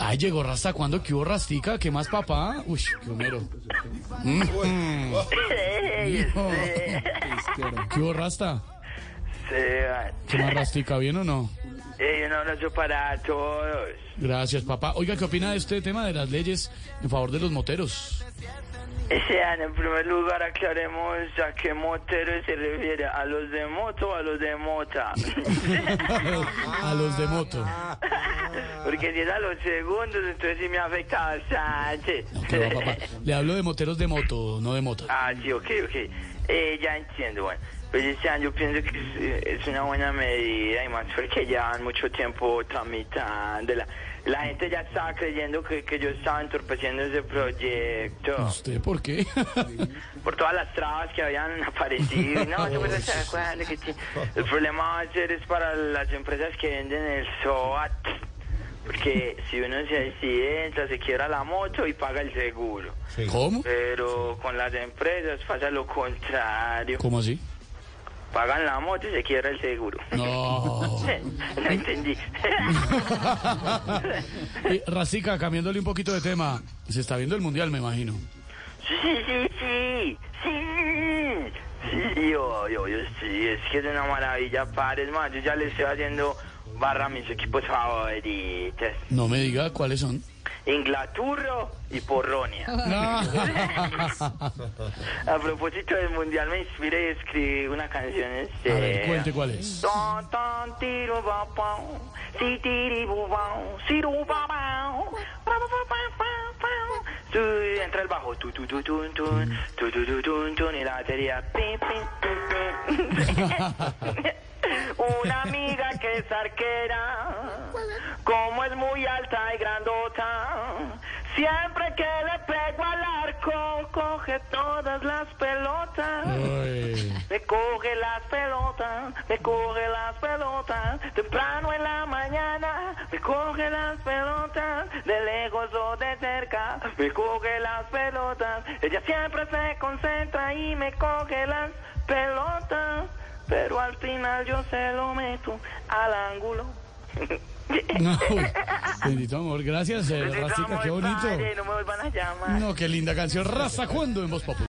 Ay, llegó Rasta, ¿cuándo? ¿Qué hubo Rastica? ¿Qué más, papá? Uy, qué homero. Mm. ¿Qué hubo Rasta? ¿Qué más Rastica? ¿Bien o no? un abrazo para todos. Gracias, papá. Oiga, ¿qué opina de este tema de las leyes en favor de los moteros? Sean, en primer lugar, aclaremos a qué motero se refiere, a los de moto o a los de mota. A los de moto. Porque si es a los segundos, entonces sí me afecta bastante. ¿Qué va, papá? Le hablo de moteros de moto, no de mota. Ah, sí, ok, ok. Eh, ya entiendo, bueno. Pues este año yo pienso que es, es una buena medida y más porque llevan mucho tiempo tramitándola. La gente ya estaba creyendo que, que yo estaba entorpeciendo ese proyecto ¿Usted por qué? por todas las trabas que habían aparecido. No, yo pues, se acuerdan que el problema va a ser es para las empresas que venden el SOAT. Porque si uno se accidenta, se quiebra la moto y paga el seguro. ¿Cómo? Pero con las empresas pasa lo contrario. ¿Cómo así? Pagan la moto y se quiebra el seguro. No. no entendí. Eh, Rastica, cambiándole un poquito de tema. Se está viendo el mundial, me imagino. sí, sí, sí, sí. Sí, yo, yo, yo, sí, es que es una maravilla, pares, más. Yo ya le estoy haciendo barra mis equipos favoritos. No me diga cuáles son. Inglaturro y Porronia. No. A propósito del mundial me inspiré y escribí una canción. Este, A ver, cuente cuál es. Ton, ton, tiro, ba, pa, si, tiri, bu, ba, si, ru, ba, ba, ba, ba, ba, ba, ba. Tu, Entra el bajo, tu, tu, tu, tun, tun, tu, tu, tu, tun, tun, y la batería. pim, pim, pim, pim. Una amiga que es arquera, como es muy alta y grandota, siempre que le pego al arco, coge todas las pelotas. Ay. Me coge las pelotas, me coge las pelotas, temprano en la mañana, me coge las pelotas, de lejos o de cerca, me coge las pelotas, ella siempre se concentra y me coge las pelotas, pero al final yo se lo meto al ángulo. No, bendito amor, gracias, eh, Bendito Rastica, amor, qué bonito. padre, no me vuelvan a llamar. No, qué linda canción. Raza, ¿cuándo en Voz Populi?